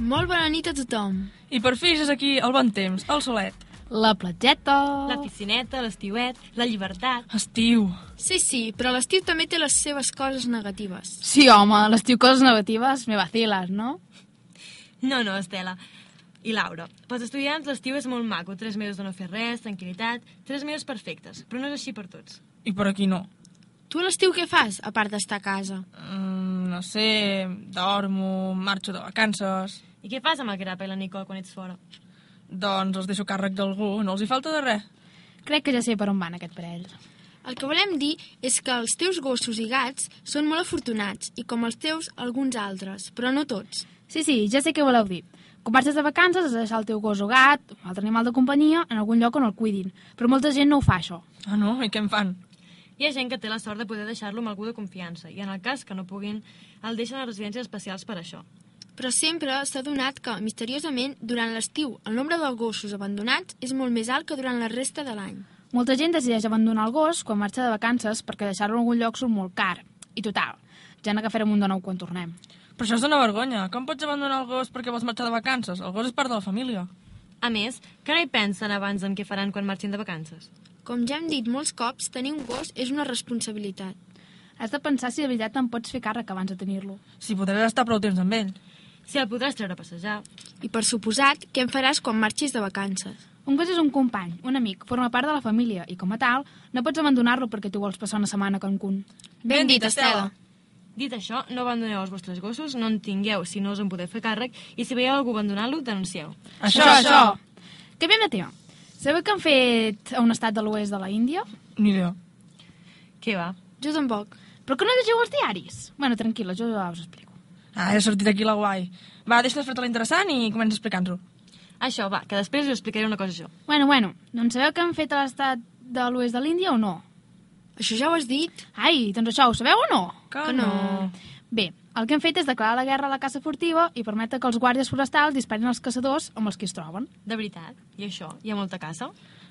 Molt bona nit a tothom. I per fi és aquí el bon temps, el solet. La platgeta... La piscineta, l'estiuet, la llibertat... Estiu. Sí, sí, però l'estiu també té les seves coses negatives. Sí, home, l'estiu coses negatives me vaciles, no? No, no, Estela. I Laura, pels estudiants l'estiu és molt maco, tres mesos de no fer res, tranquil·litat, tres mesos perfectes, però no és així per tots. I per aquí no. Tu a l'estiu què fas, a part d'estar a casa? Mm, no sé, dormo, marxo de vacances... I què fas amb el Grapa i la Nicole quan ets fora? Doncs els deixo càrrec d'algú, no els hi falta de res. Crec que ja sé per on van aquest parell. El que volem dir és que els teus gossos i gats són molt afortunats, i com els teus, alguns altres, però no tots. Sí, sí, ja sé què voleu dir. Quan marxes de vacances has de deixar el teu gos o gat, o altre animal de companyia, en algun lloc on el cuidin. Però molta gent no ho fa, això. Ah, no? I què en fan? Hi ha gent que té la sort de poder deixar-lo amb algú de confiança, i en el cas que no puguin, el deixen a residències especials per això. Però sempre s'ha donat que, misteriosament, durant l'estiu, el nombre de gossos abandonats és molt més alt que durant la resta de l'any. Molta gent decideix abandonar el gos quan marxa de vacances perquè deixar-lo en algun lloc surt molt car. I total, ja n'agafarem un de nou quan tornem. Però això és una vergonya. Com pots abandonar el gos perquè vols marxar de vacances? El gos és part de la família. A més, que no hi pensen abans en què faran quan marxin de vacances? Com ja hem dit molts cops, tenir un gos és una responsabilitat. Has de pensar si de veritat te'n pots fer càrrec abans de tenir-lo. Si podràs estar prou temps amb ell. Si el podràs treure a passejar. I per suposat, què en faràs quan marxis de vacances? Un gos és un company, un amic, forma part de la família i, com a tal, no pots abandonar-lo perquè tu vols passar una setmana a Cancún. Ben dit, Estela. Dit això, no abandoneu els vostres gossos, no en tingueu si no us en podeu fer càrrec i si veieu algú abandonant-lo, denuncieu. Això, això! això. Canviem de tema. Sabeu que han fet a un estat de l'oest de la Índia? Ni idea. Què va? Jo tampoc. Però que no llegiu els diaris? Bueno, tranquil·la, jo ja us explico. Ah, he sortit aquí la guai. Va, deixa de fer-te l'interessant i comença explicant-ho. Això, va, que després us explicaré una cosa jo. Bueno, bueno, doncs sabeu que han fet a l'estat de l'oest de l'Índia o no? Això ja ho has dit. Ai, doncs això ho sabeu o no? Que, Que no. Bé, el que han fet és declarar la guerra a la caça furtiva i permetre que els guàrdies forestals disparin els caçadors amb els que es troben. De veritat? I això? Hi ha molta caça?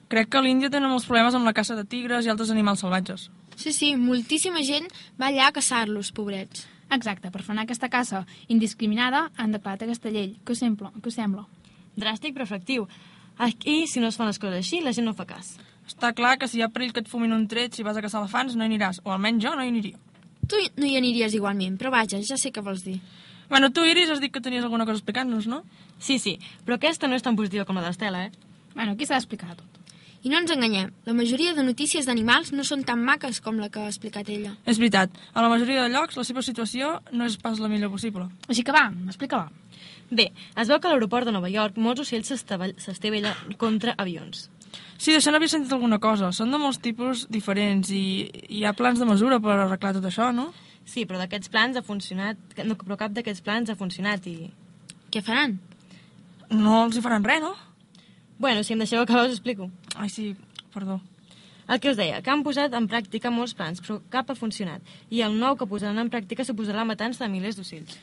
Crec que a l'Índia tenen molts problemes amb la caça de tigres i altres animals salvatges. Sí, sí, moltíssima gent va allà a caçar-los, pobrets. Exacte, per frenar aquesta caça indiscriminada han declarat aquesta llei. Què us sembla? Què us sembla? Dràstic però efectiu. Aquí, si no es fan les coses així, la gent no fa cas. Està clar que si hi ha perill que et fumin un tret si vas a caçar elefants, no hi aniràs. O almenys jo no hi aniria. Tu no hi aniries igualment, però vaja, ja sé què vols dir. Bueno, tu, Iris, has dit que tenies alguna cosa a explicar-nos, no? Sí, sí, però aquesta no és tan positiva com la d'Estela, eh? Bueno, aquí s'ha d'explicar tot. I no ens enganyem, la majoria de notícies d'animals no són tan maques com la que ha explicat ella. És veritat, a la majoria de llocs la seva situació no és pas la millor possible. Així que va, explica-la. Bé, es veu que a l'aeroport de Nova York molts ocells s'estave- s'estavellen contra avions. Sí, d'això n'havia sentit alguna cosa. Són de molts tipus diferents i hi ha plans de mesura per arreglar tot això, no? Sí, però d'aquests plans ha funcionat... No, però cap d'aquests plans ha funcionat i... Què faran? No els hi faran res, no? Bueno, si em deixeu acabar us explico. Ai, sí, perdó. El que us deia, que han posat en pràctica molts plans, però cap ha funcionat. I el nou que posaran en pràctica suposarà la matança de milers d'ocells.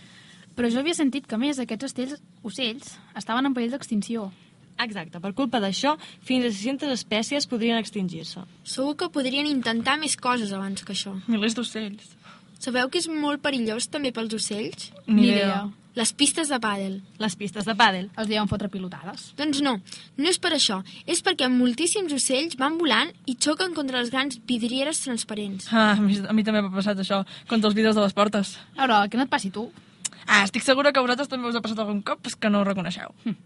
Però jo havia sentit que, a més, aquests ocells, ocells estaven en perill d'extinció. Exacte, per culpa d'això, fins a 600 espècies podrien extingir-se. Segur que podrien intentar més coses abans que això. Milers d'ocells. Sabeu que és molt perillós també pels ocells? Ni idea. Les pistes de pàdel. Les pistes de pàdel. Els deuen fotre pilotades. Doncs no, no és per això. És perquè moltíssims ocells van volant i xoquen contra les grans vidrieres transparents. Ah, a mi, a mi també m'ha passat això, contra els vidres de les portes. A veure, que no et passi tu. Ah, estic segura que a vosaltres també us ha passat algun cop, és que no ho reconeixeu. Hm.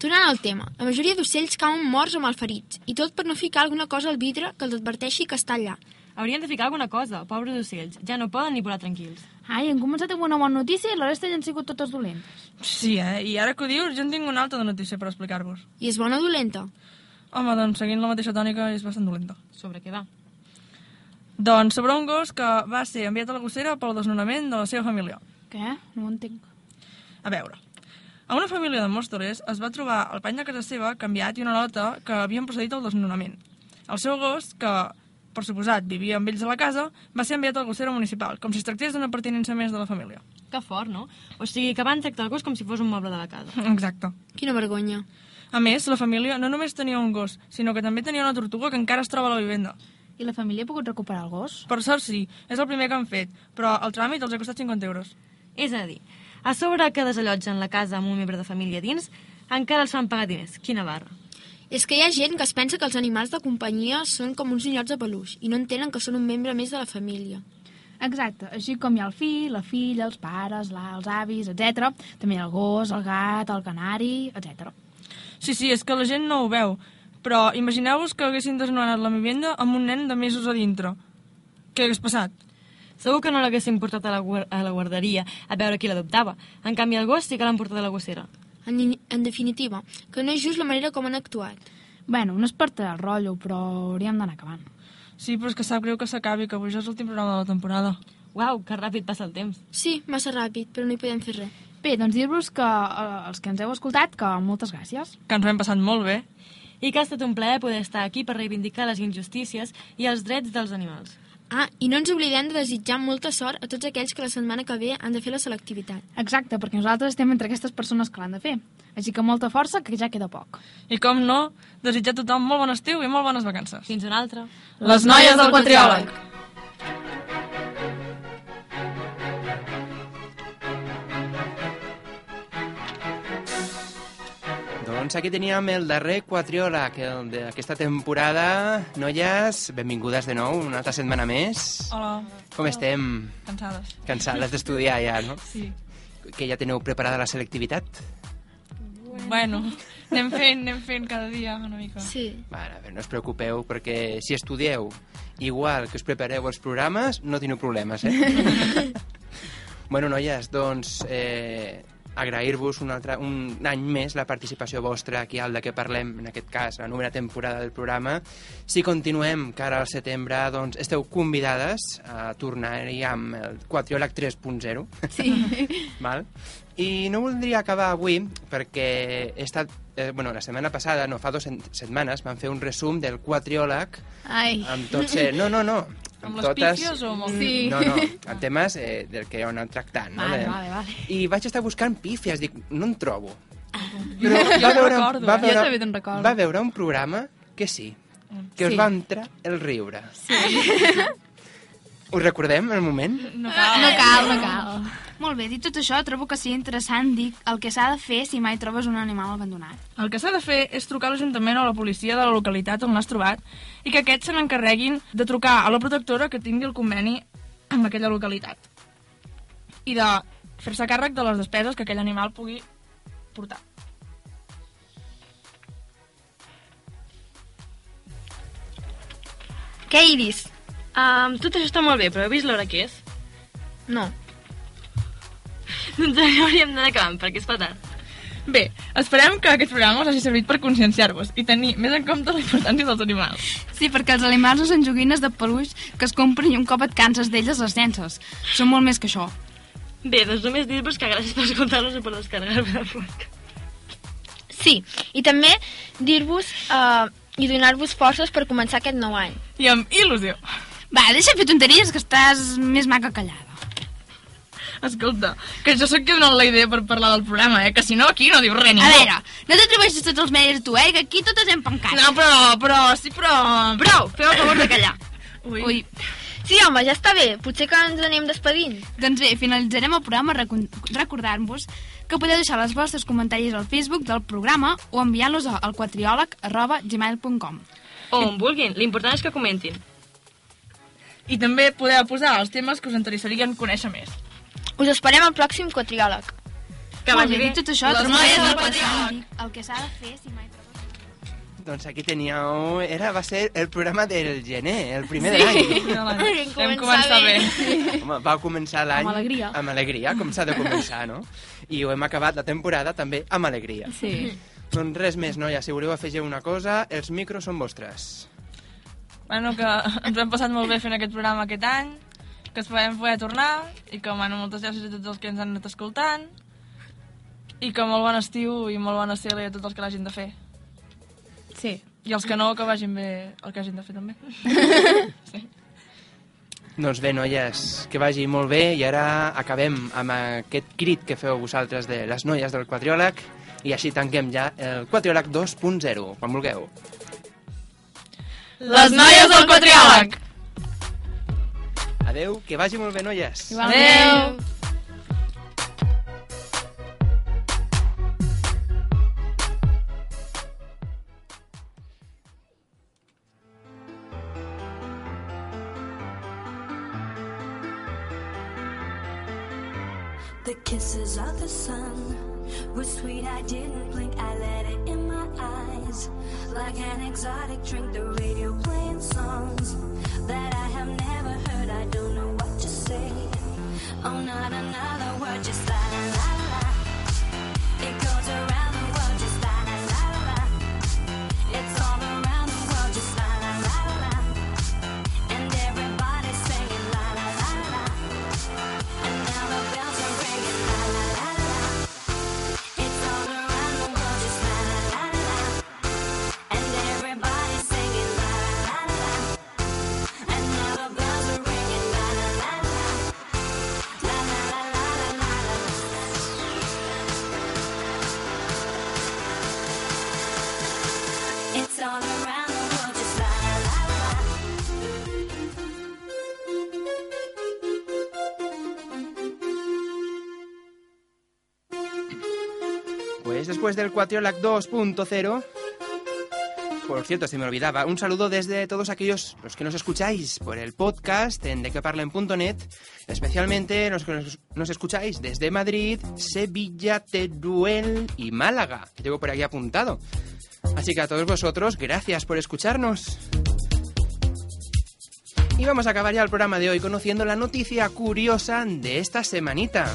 Tornant al tema, la majoria d'ocells cauen morts o malferits, i tot per no ficar alguna cosa al vidre que els adverteixi que està allà. Haurien de ficar alguna cosa, pobres ocells. Ja no poden ni volar tranquils. Ai, hem començat amb una bona notícia i la resta ja han sigut totes dolentes. Sí, eh? I ara que ho dius, jo en tinc una altra de notícia per explicar-vos. I és bona o dolenta? Home, doncs seguint la mateixa tònica és bastant dolenta. Sobre què va? Doncs sobre un gos que va ser enviat a la gossera pel desnonament de la seva família. Què? No ho entenc. A veure, a una família de Mòstoles es va trobar el pany de casa seva canviat i una nota que havien procedit al desnonament. El seu gos, que per suposat vivia amb ells a la casa, va ser enviat a la gossera municipal, com si es tractés d'una pertinença més de la família. Que fort, no? O sigui, que van tractar el gos com si fos un moble de la casa. Exacte. Quina vergonya. A més, la família no només tenia un gos, sinó que també tenia una tortuga que encara es troba a la vivenda. I la família ha pogut recuperar el gos? Per sort sí, és el primer que han fet, però el tràmit els ha costat 50 euros. És a dir, a sobre que desallotgen la casa amb un membre de família dins, encara els fan pagar diners. Quina barra. És que hi ha gent que es pensa que els animals de companyia són com uns ninyots de peluix i no entenen que són un membre més de la família. Exacte, així com hi ha el fill, la filla, els pares, la, els avis, etc. També hi ha el gos, el gat, el canari, etc. Sí, sí, és que la gent no ho veu, però imagineu-vos que haguessin desnonat la vivenda amb un nen de mesos a dintre. Què hagués passat? Segur que no l'haguessin portat a la, a la guarderia a veure qui l'adoptava. En canvi, el gos sí que l'han portat a la gossera. En, en definitiva, que no és just la manera com han actuat. Bueno, no és per tirar el rotllo, però hauríem d'anar acabant. Sí, però és que sap greu que s'acabi, que avui ja és l'últim programa de la temporada. Uau, que ràpid passa el temps. Sí, massa ràpid, però no hi podem fer res. Bé, doncs dir-vos que eh, els que ens heu escoltat, que moltes gràcies. Que ens ho hem passat molt bé. I que ha estat un plaer poder estar aquí per reivindicar les injustícies i els drets dels animals. Ah, i no ens oblidem de desitjar molta sort a tots aquells que la setmana que ve han de fer la selectivitat. Exacte, perquè nosaltres estem entre aquestes persones que l'han de fer. Així que molta força, que ja queda poc. I com no, desitjar a tothom molt bon estiu i molt bones vacances. Fins una altra. Les noies del quatriòleg. Doncs aquí teníem el darrer quatriola d'aquesta temporada. Noies, benvingudes de nou, una altra setmana més. Hola. Com estem? Cansades. Cansades d'estudiar ja, no? Sí. Que ja teniu preparada la selectivitat? Bueno, anem fent, anem fent cada dia una mica. Sí. Bueno, a veure, no us preocupeu, perquè si estudieu igual que us prepareu els programes, no teniu problemes, eh? *laughs* bueno, noies, doncs, eh, agrair-vos un, altre, un any més la participació vostra aquí al de què parlem, en aquest cas, la novena temporada del programa. Si continuem cara al setembre, doncs esteu convidades a tornar-hi amb el Quatriòleg 3.0. Sí. *laughs* Val? I no voldria acabar avui perquè he estat, eh, bueno, la setmana passada, no, fa dues set- setmanes, vam fer un resum del quatriòleg Ai. amb tots... Eh, no, no, no. Amb les pífies o amb el- Sí. No, no, amb temes eh, del que heu anat tractant. No? Vale, vale, vale. I vaig estar buscant pífies, dic, no en trobo. *laughs* Jo, jo no recordo, va eh? veure, Jo també te'n recordo. va veure un programa que sí, que us Sí. va entrar el riure. Sí. *laughs* Us recordem el moment? No cal. No cal, no cal. Molt bé, dit tot això, trobo que seria interessant dir el que s'ha de fer si mai trobes un animal abandonat. El que s'ha de fer és trucar a l'Ajuntament o a la policia de la localitat on l'has trobat i que aquests se n'encarreguin de trucar a la protectora que tingui el conveni amb aquella localitat i de fer-se càrrec de les despeses que aquell animal pugui portar. Què, Iris? Um, tot això està molt bé, però heu vist l'hora que és? No. *laughs* Doncs ara hauríem d'anar acabant, perquè és fatal. Bé, esperem que aquest programa us hagi servit per conscienciar-vos i tenir més en compte la importància dels animals. Sí, perquè els animals no són joguines de peluix que es compren i un cop et canses d'elles les llences. Són molt més que això. Bé, doncs només dir-vos que gràcies per escoltar-nos i per descarregar-me el podcast. Sí, i també dir-vos uh, i donar-vos forces per començar aquest nou any. I amb il·lusió. Va, deixa de fer tonteries que estàs més maca callada. Escolta, que jo sóc qui ha donat la idea per parlar del programa, eh? Que si no, aquí no diu res ningú. A veure, no t'atribueixis tots els mèrits tu, eh? Que aquí totes hem pencat. No, però, però, sí, però... Prou, feu el favor de callar. *laughs* Ui. Ui. Sí, home, ja està bé. Potser que ens anem despedint. Doncs bé, finalitzarem el programa recordant-vos que podeu deixar els vostres comentaris al Facebook del programa o enviar-los al quatriòleg arroba gmail.com. O on vulguin, l'important és que comentin. I també podeu posar els temes que us interessarien conèixer més. Us esperem al pròxim quatriòleg. Que vagi bé, dit tot això, Les noies del el que quatriòleg. s'ha de dir, el que s'ha de fer si mai Doncs aquí teníeu... Era, va ser el programa del gener, el primer Sí, de l'any. l'any. *laughs* Vam començar bé. bé. Home, va començar l'any... Amb alegria. Amb alegria, com s'ha de començar, no? I ho hem acabat la temporada també amb alegria. Sí. Doncs res més, noia, si voleu afegir una cosa, els micros són vostres. Bueno, que ens ho hem passat molt bé fent aquest programa aquest any, que esperem poder tornar, i que, bueno, moltes gràcies a tots els que ens han anat escoltant, i que molt bon estiu i molt bona cel·li a tots els que l'hagin de fer. Sí. I els que no, que vagin bé el que hagin de fer també. *laughs* Doncs bé, noies, que vagi molt bé i ara acabem amb aquest crit que feu vosaltres de les noies del quadriòleg i així tanquem ja el quadriòleg 2.0, quan vulgueu. Les noies del quatriòleg! Adeu, que vagi molt bé, noies. Adeu! The kisses of the sun were sweet. I didn't blink. I let it in my eyes. Like an exotic drink, the another word, just después del Quatriolac 2.0, por cierto, se me olvidaba, un saludo desde todos aquellos los que nos escucháis por el podcast en dequeparlen.net, especialmente los que nos, nos escucháis desde Madrid, Sevilla, Teruel y Málaga, que tengo por aquí apuntado. Así que a todos vosotros, gracias por escucharnos. Y vamos a acabar ya el programa de hoy conociendo la noticia curiosa de esta semanita.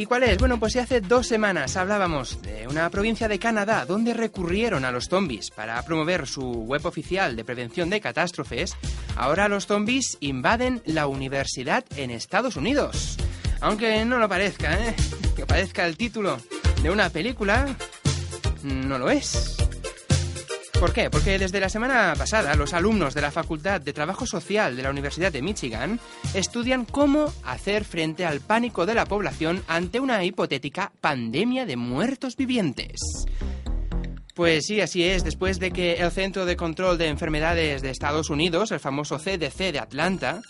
¿Y cuál es? Bueno, pues hace dos semanas hablábamos de una provincia de Canadá donde recurrieron a los zombies para promover su web oficial de prevención de catástrofes, ahora los zombies invaden la universidad en Estados Unidos. Aunque no lo parezca, ¿eh? Que parezca el título de una película, no lo es. ¿Por qué? Porque desde la semana pasada los alumnos de la Facultad de Trabajo Social de la Universidad de Michigan estudian cómo hacer frente al pánico de la población ante una hipotética pandemia de muertos vivientes. Pues sí, así es. Después de que el Centro de Control de Enfermedades de Estados Unidos, el famoso CDC de Atlanta,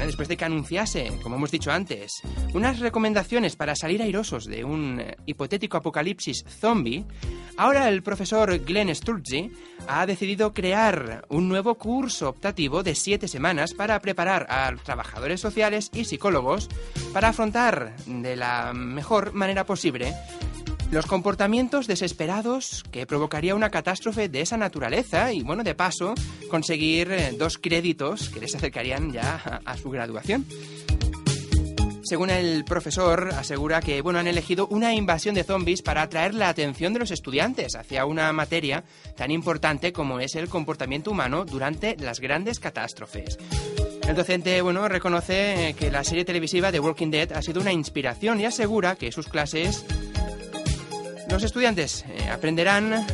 ¿eh? después de que anunciase, como hemos dicho antes, unas recomendaciones para salir airosos de un eh, hipotético apocalipsis zombie, ahora el profesor Glenn Sturgey ha decidido crear un nuevo curso optativo de siete semanas para preparar a trabajadores sociales y psicólogos para afrontar de la mejor manera posible los comportamientos desesperados que provocaría una catástrofe de esa naturaleza y, bueno, de paso, conseguir eh, dos créditos que les acercarían ya a, su graduación. Según el profesor, asegura que bueno, han elegido una invasión de zombies para atraer la atención de los estudiantes hacia una materia tan importante como es el comportamiento humano durante las grandes catástrofes. El docente, bueno, reconoce eh, que la serie televisiva de Walking Dead ha sido una inspiración y asegura que sus clases los estudiantes eh, aprenderán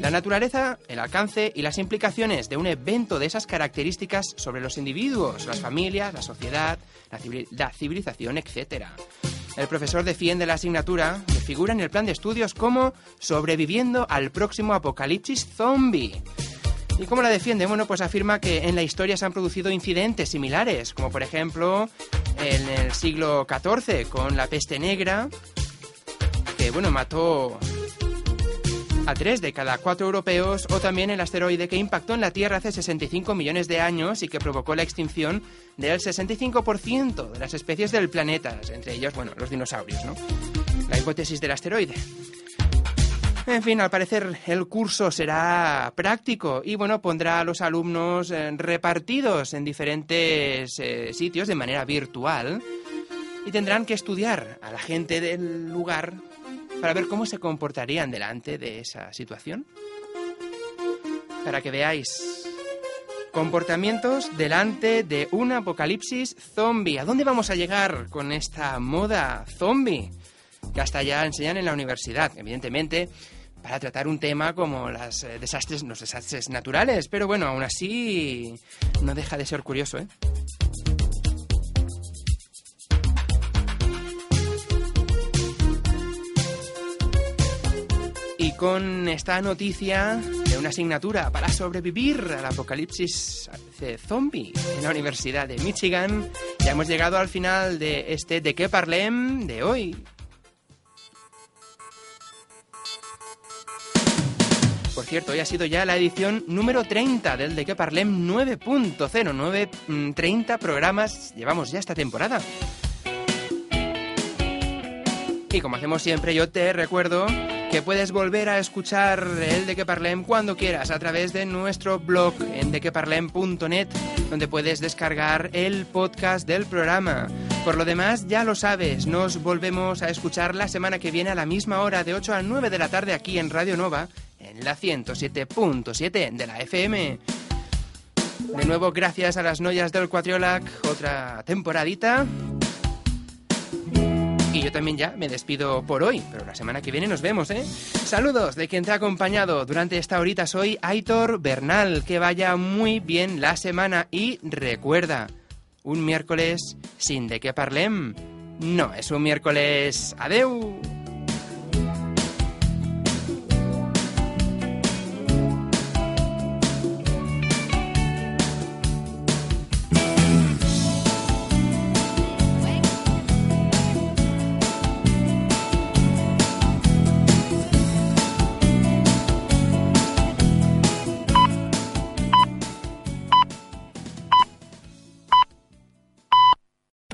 La naturaleza, el alcance y las implicaciones de un evento de esas características sobre los individuos, las familias, la sociedad, la, la civilización, etc. El profesor defiende la asignatura que figura en el plan de estudios como sobreviviendo al próximo apocalipsis zombie. ¿Y cómo la defiende? Bueno, pues afirma que en la historia se han producido incidentes similares, como por ejemplo en el siglo XIV con la peste negra, que bueno, mató a tres de cada cuatro europeos, o también el asteroide que impactó en la Tierra hace 65 millones de años y que provocó la extinción del 65% de las especies del planeta, entre ellos, bueno, los dinosaurios, ¿no? La hipótesis del asteroide. En fin, al parecer el curso será práctico y bueno, pondrá a los alumnos eh, repartidos en diferentes eh, sitios de manera virtual y tendrán que estudiar a la gente del lugar para ver cómo se comportarían delante de esa situación. Para que veáis comportamientos delante de un apocalipsis zombie. ¿A dónde vamos a llegar con esta moda zombie? que hasta ya enseñan en la universidad, evidentemente, para tratar un tema como eh, desastres, los desastres naturales. Pero bueno, aún así no deja de ser curioso, ¿eh? Con esta noticia de una asignatura para sobrevivir al apocalipsis zombie en la Universidad de Michigan, ya hemos llegado al final de este De qué parlem de hoy. Por cierto, hoy ha sido ya la edición número 30 del De Que Parlem 9.0. 9, mm, 30 programas llevamos ya esta temporada. Y como hacemos siempre, yo te recuerdo que puedes volver a escuchar el De Que Parlem cuando quieras a través de nuestro blog en dequeparlem.net, donde puedes descargar el podcast del programa. Por lo demás, ya lo sabes, nos volvemos a escuchar la semana que viene a la misma hora, de 8 a 9 de la tarde aquí en Radio Nova, en la 107.7 de la FM. De nuevo, gracias a las noyas del Cuatriolac, otra temporadita. Y yo también ya me despido por hoy, pero la semana que viene nos vemos, ¿eh? Saludos de quien te ha acompañado durante esta horita. Soy Aitor Bernal. Que vaya muy bien la semana y recuerda, un miércoles sin de qué parlem. No es un miércoles. Adeu.